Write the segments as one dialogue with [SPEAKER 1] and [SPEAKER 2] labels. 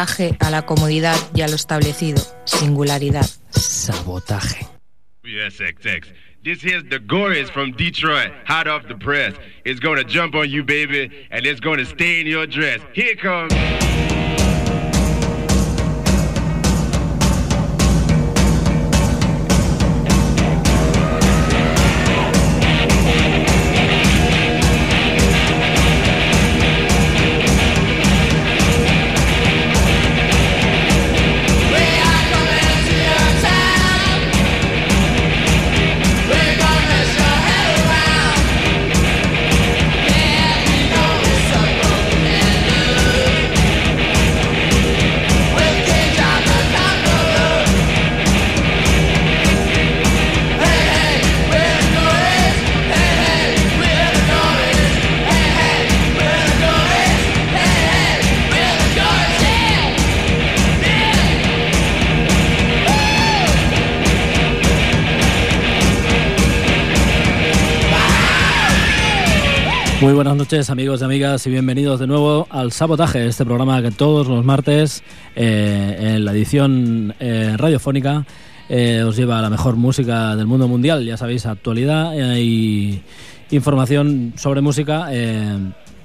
[SPEAKER 1] Sabotaje a la comodidad y a lo establecido. Singularidad.
[SPEAKER 2] Sabotaje.
[SPEAKER 3] Yes, XX. This here's the Gories from Detroit, hot off the press. It's gonna jump on you, baby, and it's gonna stay in your dress. Here comes.
[SPEAKER 2] Buenas noches amigos y amigas y bienvenidos de nuevo al Sabotaje, este programa que todos los martes eh, en la edición eh, radiofónica eh, os lleva a la mejor música del mundo mundial, ya sabéis, actualidad y información sobre música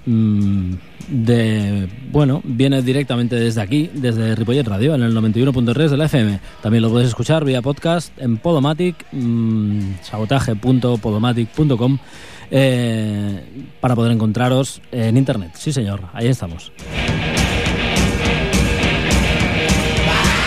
[SPEAKER 2] mm, de bueno, viene directamente desde aquí, desde Ripollet Radio, en el 91.3 de la FM. También lo podéis escuchar vía podcast en Podomatic, mmm, sabotaje.podomatic.com eh, para poder encontraros en internet. Sí, señor, ahí estamos.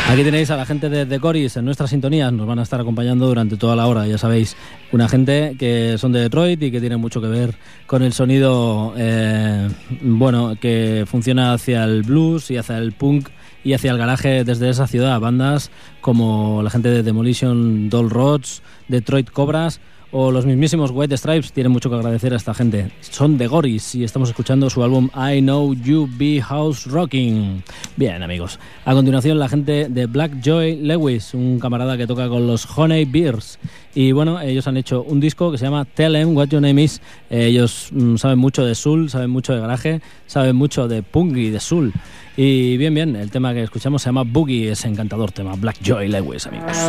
[SPEAKER 2] Aquí tenéis a la gente de Decoris en nuestras sintonías, nos van a estar acompañando durante toda la hora, ya sabéis, una gente que son de Detroit y que tiene mucho que ver con el sonido, eh, bueno, que funciona hacia el blues y hacia el punk y hacia el garaje desde esa ciudad, bandas como la gente de Demolition Doll Rods, Detroit Cobras o los mismísimos White Stripes tienen mucho que agradecer a esta gente. Son de Goris y estamos escuchando su álbum I Know You Be House Rocking. Bien, amigos. A continuación, la gente de Black Joy Lewis, un camarada que toca con los Honey Beers. Y bueno, ellos han hecho un disco que se llama Tell Em What Your Name Is. ellos mm, saben mucho de soul, saben mucho de garaje, saben mucho de punk y de soul. Y bien, bien, el tema que escuchamos se llama Boogie, ese encantador tema. Black Joy Lewis, amigos.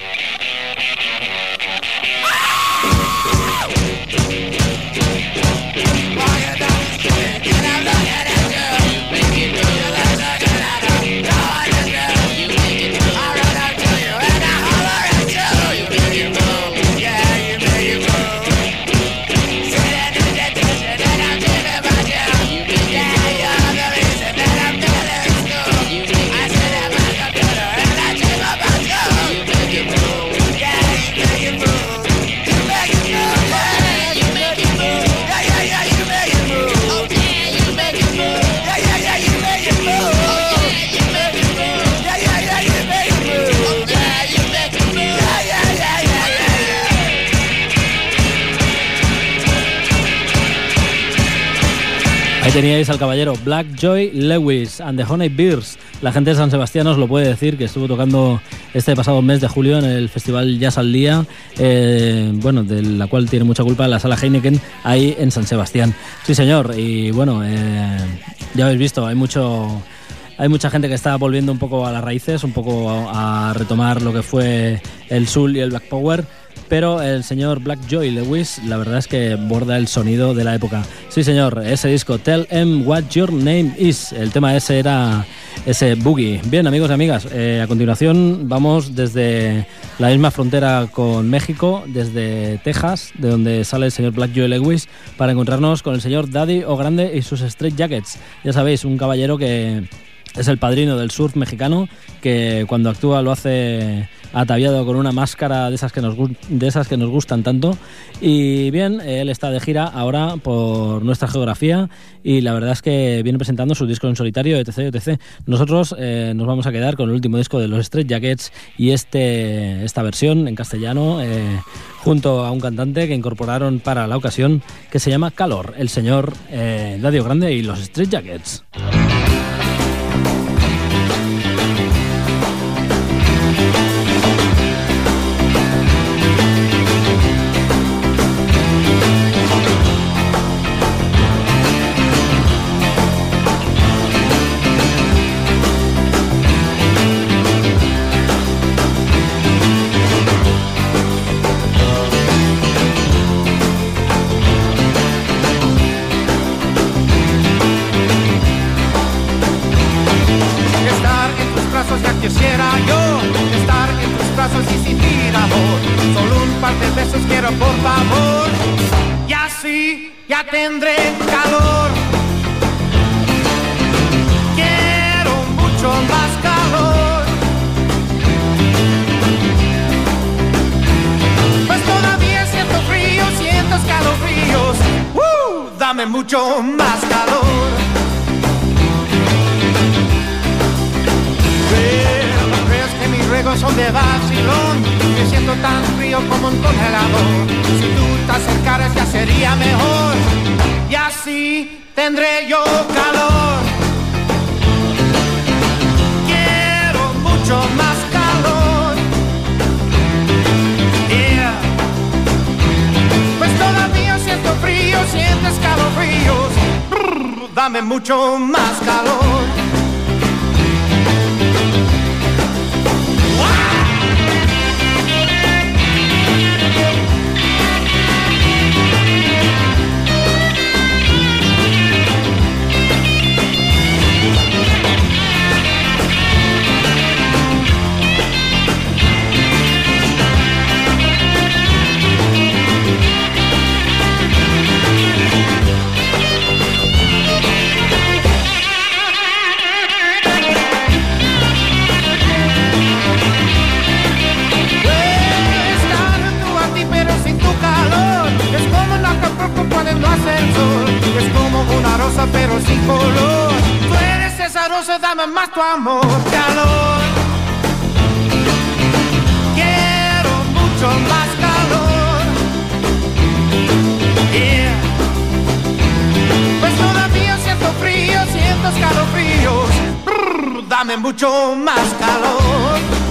[SPEAKER 2] Teníais al caballero Black Joy Lewis and the Honey Bears. La gente de San Sebastián os lo puede decir que estuvo tocando este pasado mes de julio en el Festival Jazz al Día, eh, bueno, de la cual tiene mucha culpa la sala Heineken ahí en San Sebastián. Sí, señor, y bueno, eh, ya habéis visto, hay mucho hay mucha gente que está volviendo un poco a las raíces, un poco a, retomar lo que fue el soul y el black power pero el señor Black Joy Lewis, la verdad es que borda el sonido de la época. Sí, señor, ese disco, Tell Em What Your Name Is, el tema ese era ese boogie. Bien, amigos y amigas, eh, a continuación vamos desde la misma frontera con México, desde Texas, de donde sale el señor Black Joy Lewis, para encontrarnos con el señor Daddy O Grande y sus Straight Jackets. Ya sabéis, un caballero que es el padrino del surf mexicano, que cuando actúa lo hace ataviado con una máscara de esas que nos, de esas que nos gustan tanto. Y bien, él está de gira ahora por nuestra geografía y la verdad es que viene presentando su disco en solitario, etc. etc. Nosotros eh, nos vamos a quedar con el último disco de los Street Jackets y este, esta versión en castellano eh, junto a un cantante que incorporaron para la ocasión que se llama Calor, el señor eh, Dadio Grande y los Street Jackets.
[SPEAKER 4] Mucho más calor. Pero no creas que mis ruegos son de vacilón. Me siento tan frío como un congelador. Si tú te acercaras ya sería mejor y así tendré yo calor. Siento escalofríos. dame mucho más calor. Pero sin color. Tú eres esa rosa, dame más tu amor, calor. Quiero mucho más calor. Yeah. Pues todavía siento frío, siento escalofríos. dame mucho más calor.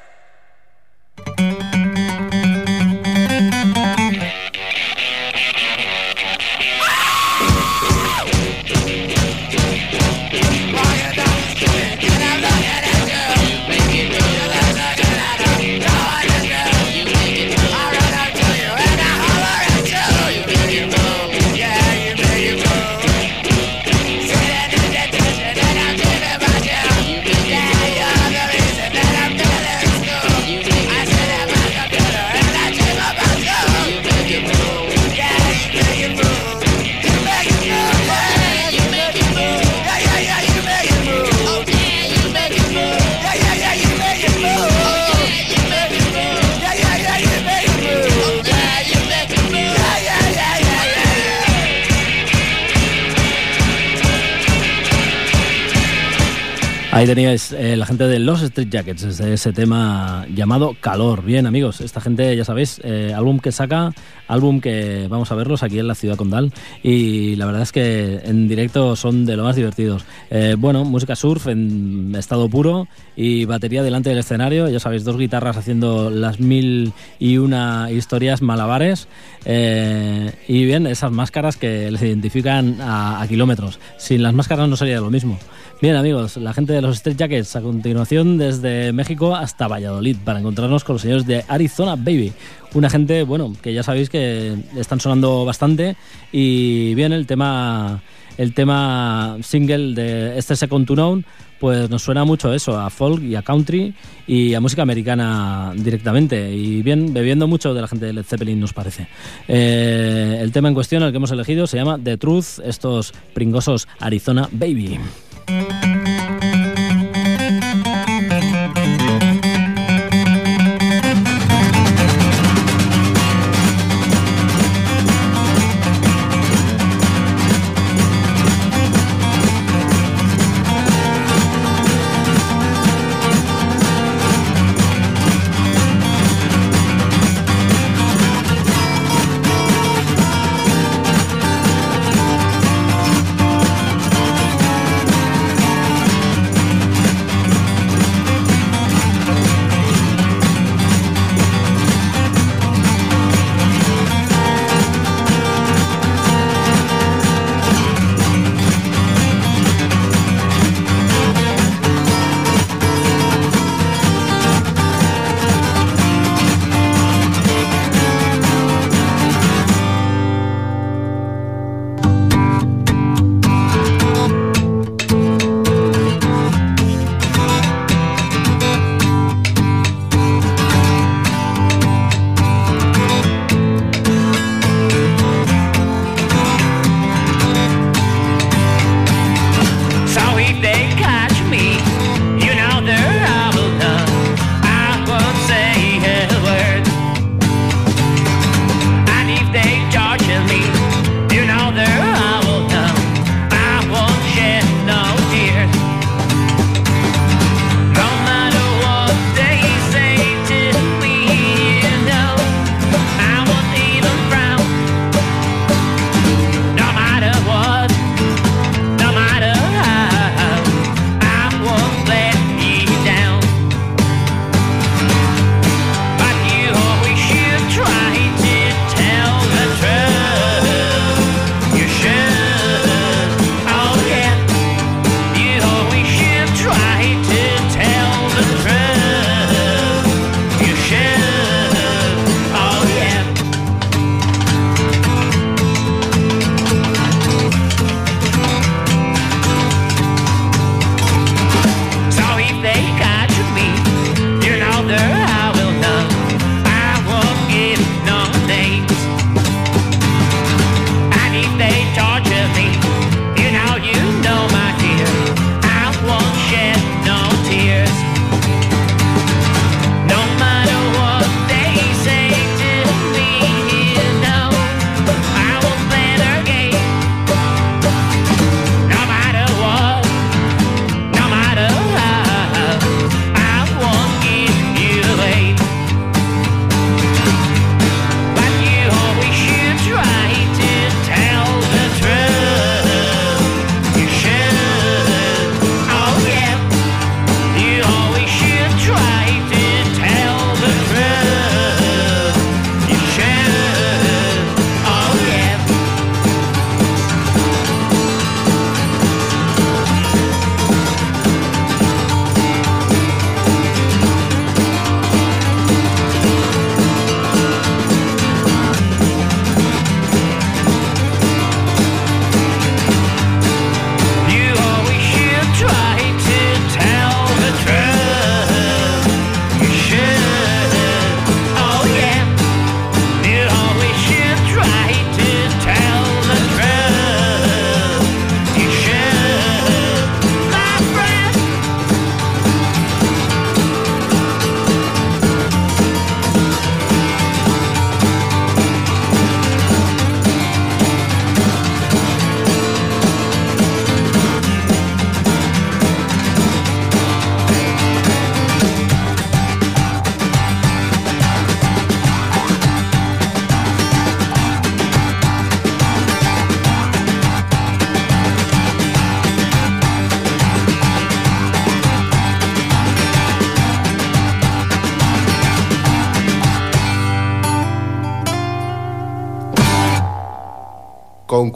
[SPEAKER 2] Ahí teníais eh, la gente de los Street Jackets, desde ese tema llamado Calor. Bien, amigos, esta gente, ya sabéis, eh, álbum que saca, álbum que vamos a verlos aquí en la ciudad condal y la verdad es que en directo son de lo más divertidos. Eh, bueno, música surf en estado puro y batería delante del escenario, ya sabéis, dos guitarras haciendo las mil y una historias malabares y bien, esas máscaras que les identifican a, a kilómetros. Sin las máscaras no sería lo mismo. Bien amigos, la gente de los Street Jackets a continuación desde México hasta Valladolid para encontrarnos con los señores de Arizona Baby. Una gente, bueno, que ya sabéis que están sonando bastante y bien el tema el tema single de este Second to Known pues nos suena mucho eso, a folk y a country y a música americana directamente. Y bien, bebiendo mucho de la gente de Led Zeppelin, nos parece. Eh, el tema en cuestión, el que hemos elegido, se llama The Truth, estos pringosos Arizona Baby. Thank you.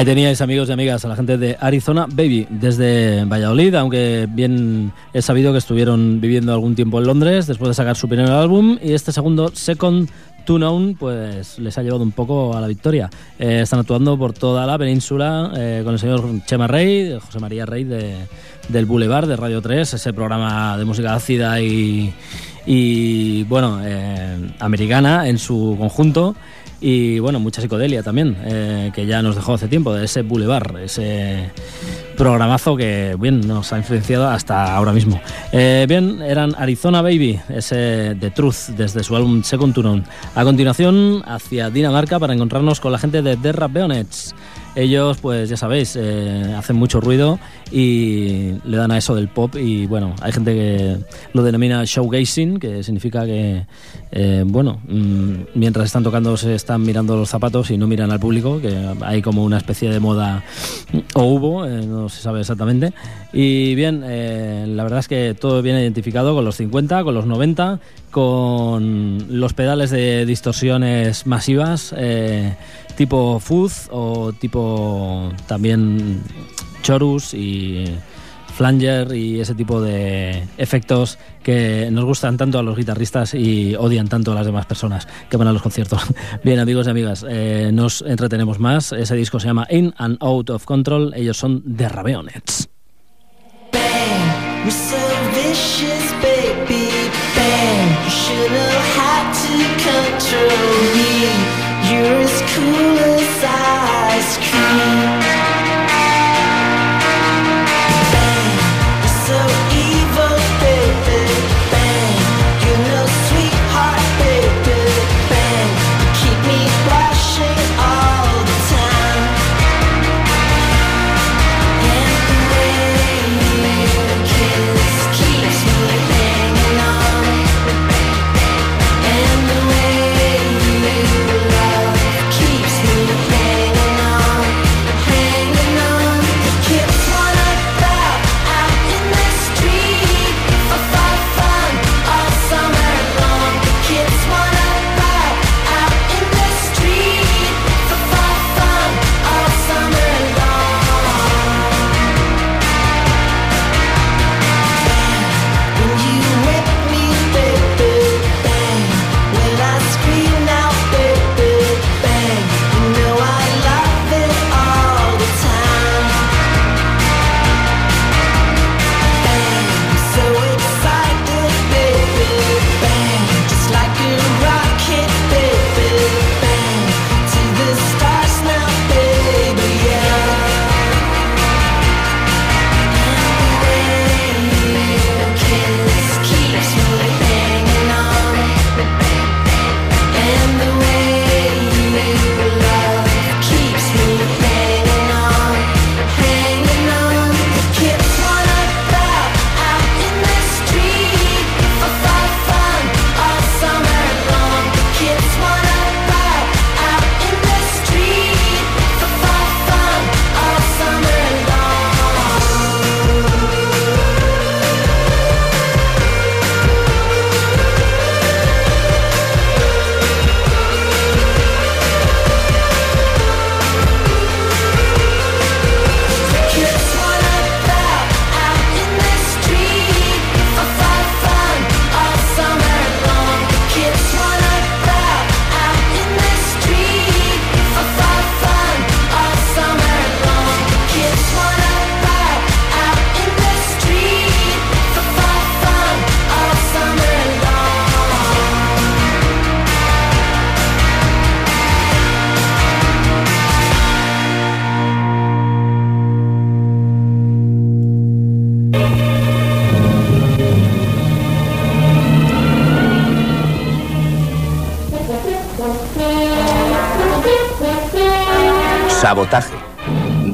[SPEAKER 2] Ahí teníais amigos y amigas a la gente de Arizona Baby desde Valladolid, aunque bien he sabido que estuvieron viviendo algún tiempo en Londres después de sacar su primer álbum y este segundo Second To Known pues les ha llevado un poco a la victoria. Eh, están actuando por toda la península eh, con el señor Chema Rey, José María Rey de, del Boulevard de Radio 3, ese programa de música ácida y, y bueno, eh, americana en su conjunto y bueno, mucha psicodelia también, eh, que ya nos dejó hace tiempo, de ese Boulevard, ese programazo que bien nos ha influenciado hasta ahora mismo. Eh, bien, eran Arizona Baby, ese The Truth, desde su álbum Second to None. A continuación, hacia Dinamarca para encontrarnos con la gente de The Rapeonets. Ellos, pues ya sabéis, eh, hacen mucho ruido y le dan a eso del pop y bueno, hay gente que lo denomina showgazing, que significa que, eh, bueno, mm, mientras están tocando se están mirando los zapatos y no miran al público, que hay como una especie de moda, o hubo, eh, no se sabe exactamente. Y bien, la verdad es que todo viene identificado con los 50, con los 90, con los pedales de distorsiones masivas. eh, tipo fuzz o tipo también chorus y flanger y ese tipo de efectos que nos gustan tanto a los guitarristas y odian tanto a las demás personas que van a los conciertos. Bien, amigos y amigas, eh, nos entretenemos más. Ese disco se llama In and Out of Control. Ellos son The Raveonets.
[SPEAKER 5] You're should have had to control me. You're as cool as ice cream.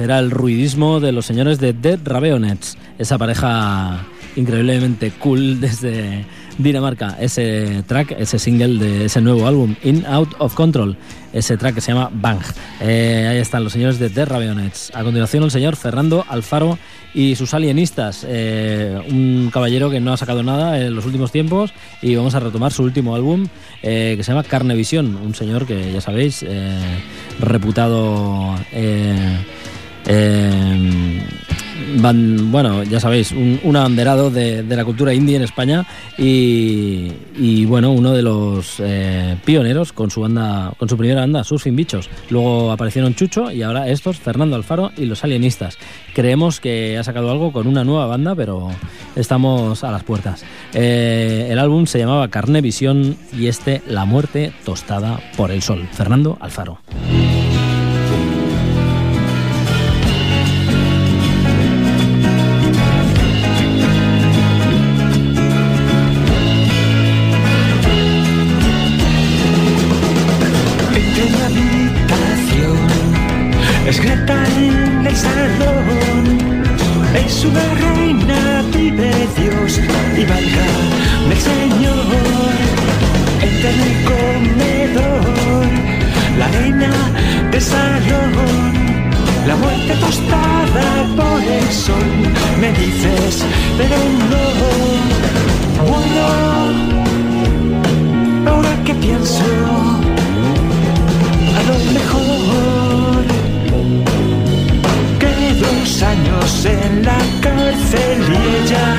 [SPEAKER 2] Era el ruidismo de los señores de Dead Raveonets, esa pareja increíblemente cool desde Dinamarca. Ese track, ese single de ese nuevo álbum, In Out of Control, ese track que se llama Bang. Eh, ahí están los señores de Dead Raveonets. A continuación, el señor Fernando Alfaro y sus alienistas, eh, un caballero que no ha sacado nada en los últimos tiempos y vamos a retomar su último álbum eh, que se llama Carnevisión, un señor que ya sabéis, reputado... eh, bueno, ya sabéis, un, un abanderado de, la cultura indie en España y, bueno, uno de los eh, pioneros con su banda, con su primera banda, Surfing Bichos. Luego aparecieron Chucho y ahora estos, Fernando Alfaro y los Alienistas. Creemos que ha sacado algo con una nueva banda, pero estamos a las puertas. Eh, el álbum se llamaba Carnevisión y este La muerte tostada por el sol. Fernando Alfaro.
[SPEAKER 6] Ella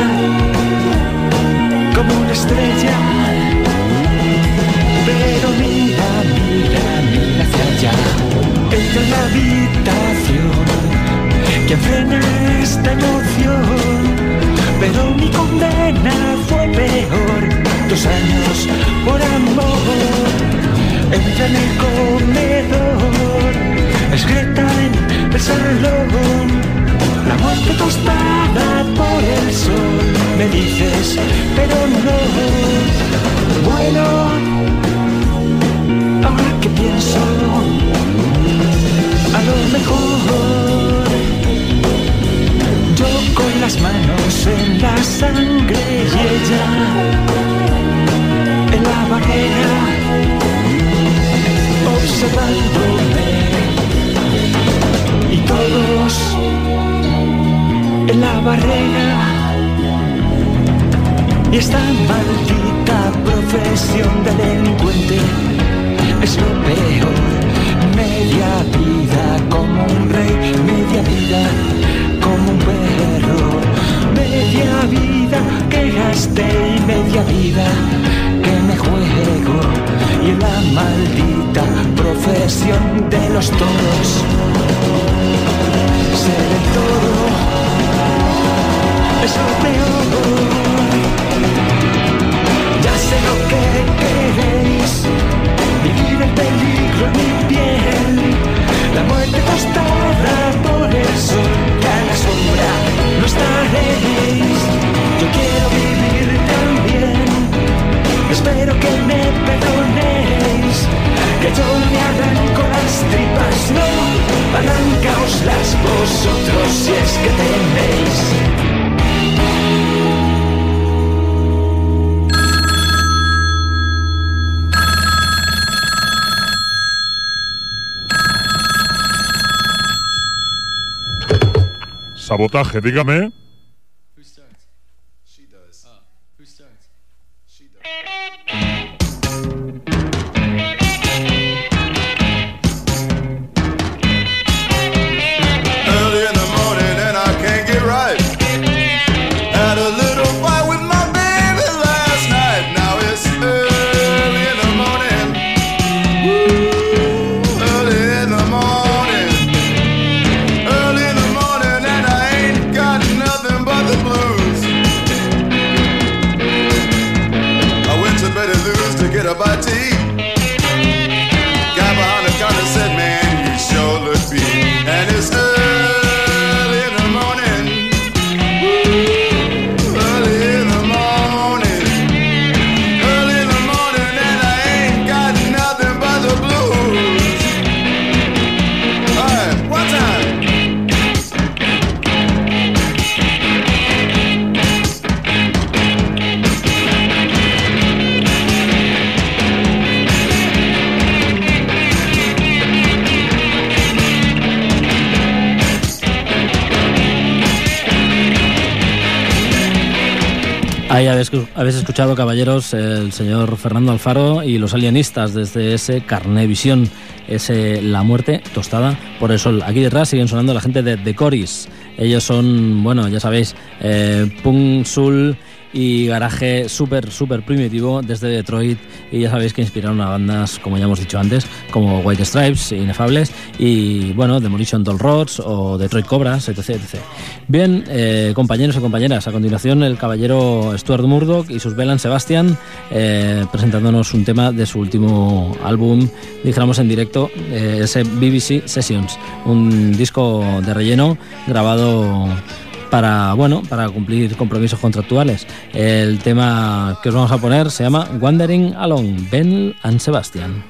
[SPEAKER 6] como una estrella. Pero mira, mira, mira hacia allá. Entra en la habitación que frena esta emoción. Pero mi condena fue peor dos años por amor. Entra en el comedor, es Greta en el salón, la muerte tostada por el sol, me dices, pero no, bueno, ahora que pienso, a lo mejor, yo con las manos en la sangre y ella en la barrera observándome. Y todos y esta maldita profesión de delincuente es lo peor. Media vida como un rey media vida como un perro. Media vida que gasté y media vida que me juego. Y en la maldita profesión de los toros ser el toro es lo peor. Ya sé lo que queréis, vivir el peligro en mi piel, la muerte tostada por el sol, que a la sombra no estaréis. Yo quiero vivir también, espero que me perdonéis, que yo me arranco las tripas, no, arrancaoslas vosotros si es que tenéis.
[SPEAKER 7] Sabotaje, dígame.
[SPEAKER 2] Habéis, escuchado, caballeros, el señor Fernando Alfaro y los alienistas desde ese Carnevisión, ese La Muerte Tostada por el Sol. Aquí detrás siguen sonando la gente de The Coris. Ellos son, bueno, ya sabéis, eh, punk, soul y garaje súper, súper primitivo desde Detroit. Y ya sabéis que inspiraron a bandas, como ya hemos dicho antes, como White Stripes, Inefables, y bueno, Demolition Doll Rods o Detroit Cobras, etc. etc. Bien, eh, compañeros y compañeras, a continuación el caballero Stuart Murdoch y sus Belan Sebastian eh, presentándonos un tema de su último álbum, dijéramos en directo, eh, ese BBC Sessions, un disco de relleno grabado para bueno para cumplir compromisos contractuales. El tema que os vamos a poner se llama Wandering Along, Ben and Sebastian.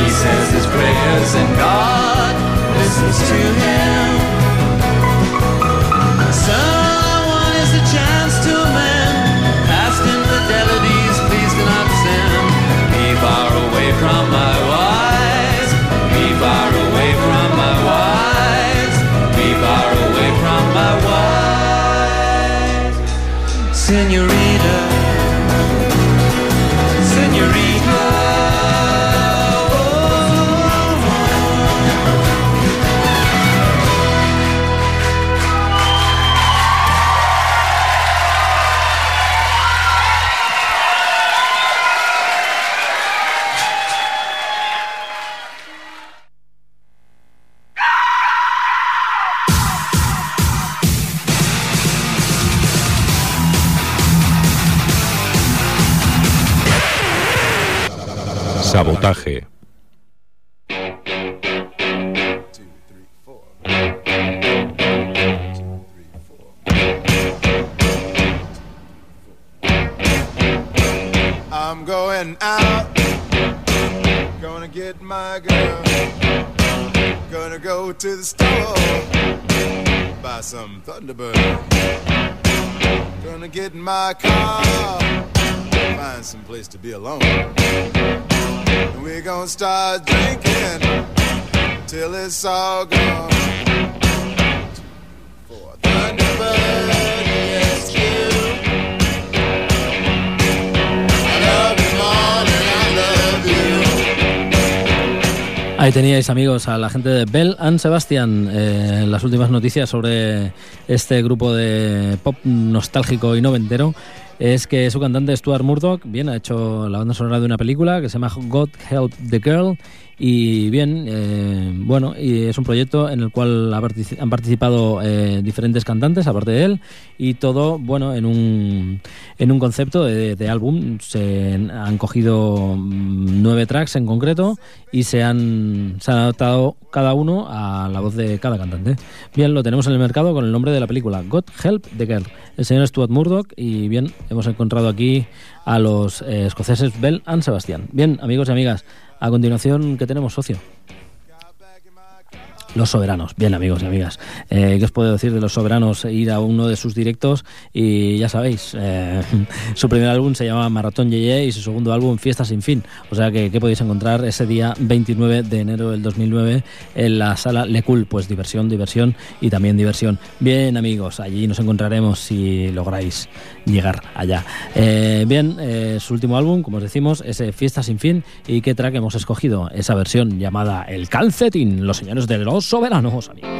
[SPEAKER 8] He says his prayers, and God listens to him. So I want is a chance to mend past infidelities. Please do not sin. Be far away from my wives. Be far away from my wives. Be far away from my wives. Senorita.
[SPEAKER 9] Sabotaje.
[SPEAKER 7] I'm going out, gonna get my girl, gonna go to the store, buy some Thunderbird, gonna get in my car, find some place to be alone, gonna start drinking till it's all gone. For Thunderbird, yes, you.
[SPEAKER 2] Ahí teníais amigos a la gente de Bell and Sebastian, eh, las últimas noticias sobre este grupo de pop nostálgico y noventero es que su cantante Stuart Murdoch bien ha hecho la banda sonora de una película que se llama God Help the Girl y bien eh, bueno y es un proyecto en el cual han participado eh, diferentes cantantes aparte de él y todo bueno en un en un concepto de, de álbum. Se han cogido mm, nueve tracks en concreto y se han se han adaptado cada uno a la voz de cada cantante. Bien lo tenemos en el mercado con el nombre de la película God Help the Girl el señor Stuart Murdoch. Y bien hemos encontrado aquí a los eh, escoceses Bell and Sebastian. Bien amigos y amigas a continuación ¿qué tenemos socio? Los Soberanos, bien amigos y amigas. Eh, ¿Qué os puedo decir de Los Soberanos? Ir a uno de sus directos y ya sabéis, eh, su primer álbum se llama Maratón Yeye y su segundo álbum Fiesta sin fin. O sea que, ¿qué podéis encontrar ese día 29 de enero del 2009 en la sala Le Cool? Pues diversión, diversión y también diversión. Bien amigos, allí nos encontraremos si lográis llegar allá. Eh, bien, su último álbum, como os decimos, es Fiesta sin fin. ¿Y qué track hemos escogido? Esa versión llamada El Calcetín, los señores de los soberanos, amigos.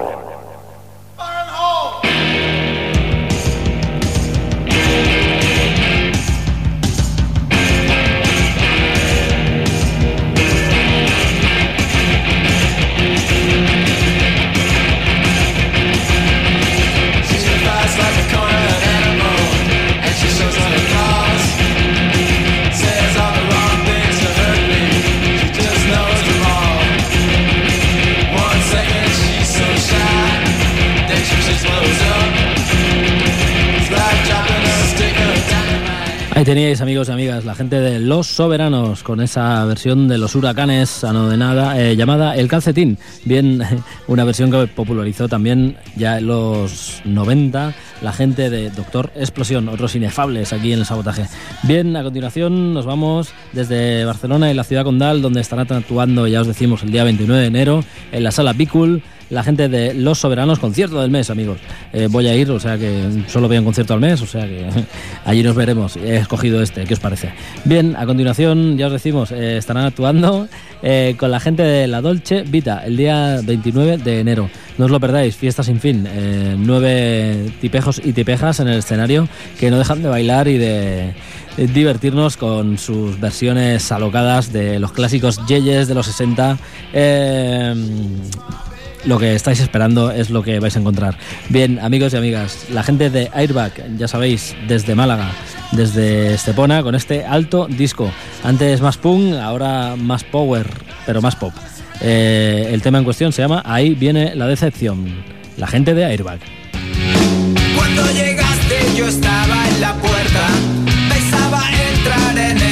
[SPEAKER 2] Amigos y amigas, la gente de Los Soberanos con esa versión de los huracanes anodinada eh, llamada El Calcetín. Bien, una versión que popularizó también ya en los 90 la gente de Doctor Explosión, otros inefables aquí en el sabotaje. Bien, a continuación nos vamos desde Barcelona y la ciudad condal, donde estarán actuando, ya os decimos, el día 29 de enero en la sala Bicul la gente de Los Soberanos, concierto del mes, amigos. Eh, voy a ir, o sea que solo veo un concierto al mes, o sea que allí nos veremos. He escogido este, ¿qué os parece? Bien, a continuación, ya os decimos, eh, estarán actuando eh, con la gente de La Dolce Vita el día 29 de enero. No os lo perdáis, fiesta sin fin. Nueve tipejos y tipejas en el escenario que no dejan de bailar y de divertirnos con sus versiones alocadas de los clásicos Yeyes de los 60. Eh, lo que estáis esperando es lo que vais a encontrar. Bien, amigos y amigas, la gente de Airbag, ya sabéis, desde Málaga, desde Estepona, con este alto disco. Antes más punk, ahora más power, pero más pop. Eh, el tema en cuestión se llama Ahí viene la decepción. La gente de Airbag.
[SPEAKER 10] Cuando llegaste yo estaba en la puerta, pensaba entrar en el.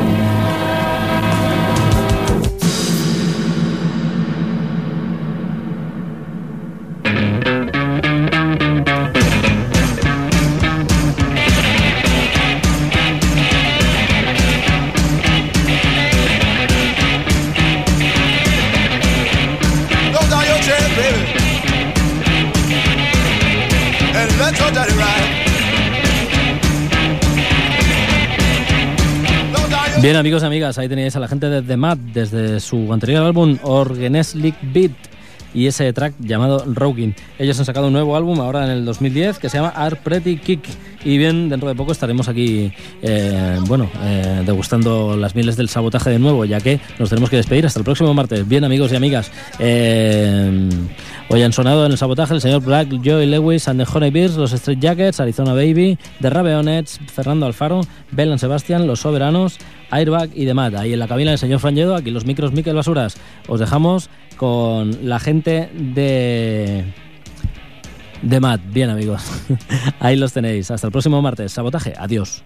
[SPEAKER 2] Bien, amigos y amigas, ahí tenéis a la gente de The Mad desde su anterior álbum Orgeneslic Beat y ese track llamado Rocking. Ellos han sacado un nuevo álbum ahora en el 2010 que se llama Art Pretty Kick. Y bien, dentro de poco estaremos aquí, eh, bueno, eh, degustando las mieles del sabotaje de nuevo, ya que nos tenemos que despedir hasta el próximo martes. Bien, amigos y amigas, eh, hoy han sonado en el sabotaje el señor Black, Joey Lewis, and the Honey Bears, los Street Jackets, Arizona Baby, The Raveonets, Fernando Alfaro, Belan Sebastián, Los Soberanos, Airbag y demás. Ahí en la cabina el señor Franjedo, aquí los micros Miquel Basuras. Os dejamos con la gente de de Matt. Bien, amigos. Ahí los tenéis. Hasta el próximo martes. Sabotaje. Adiós.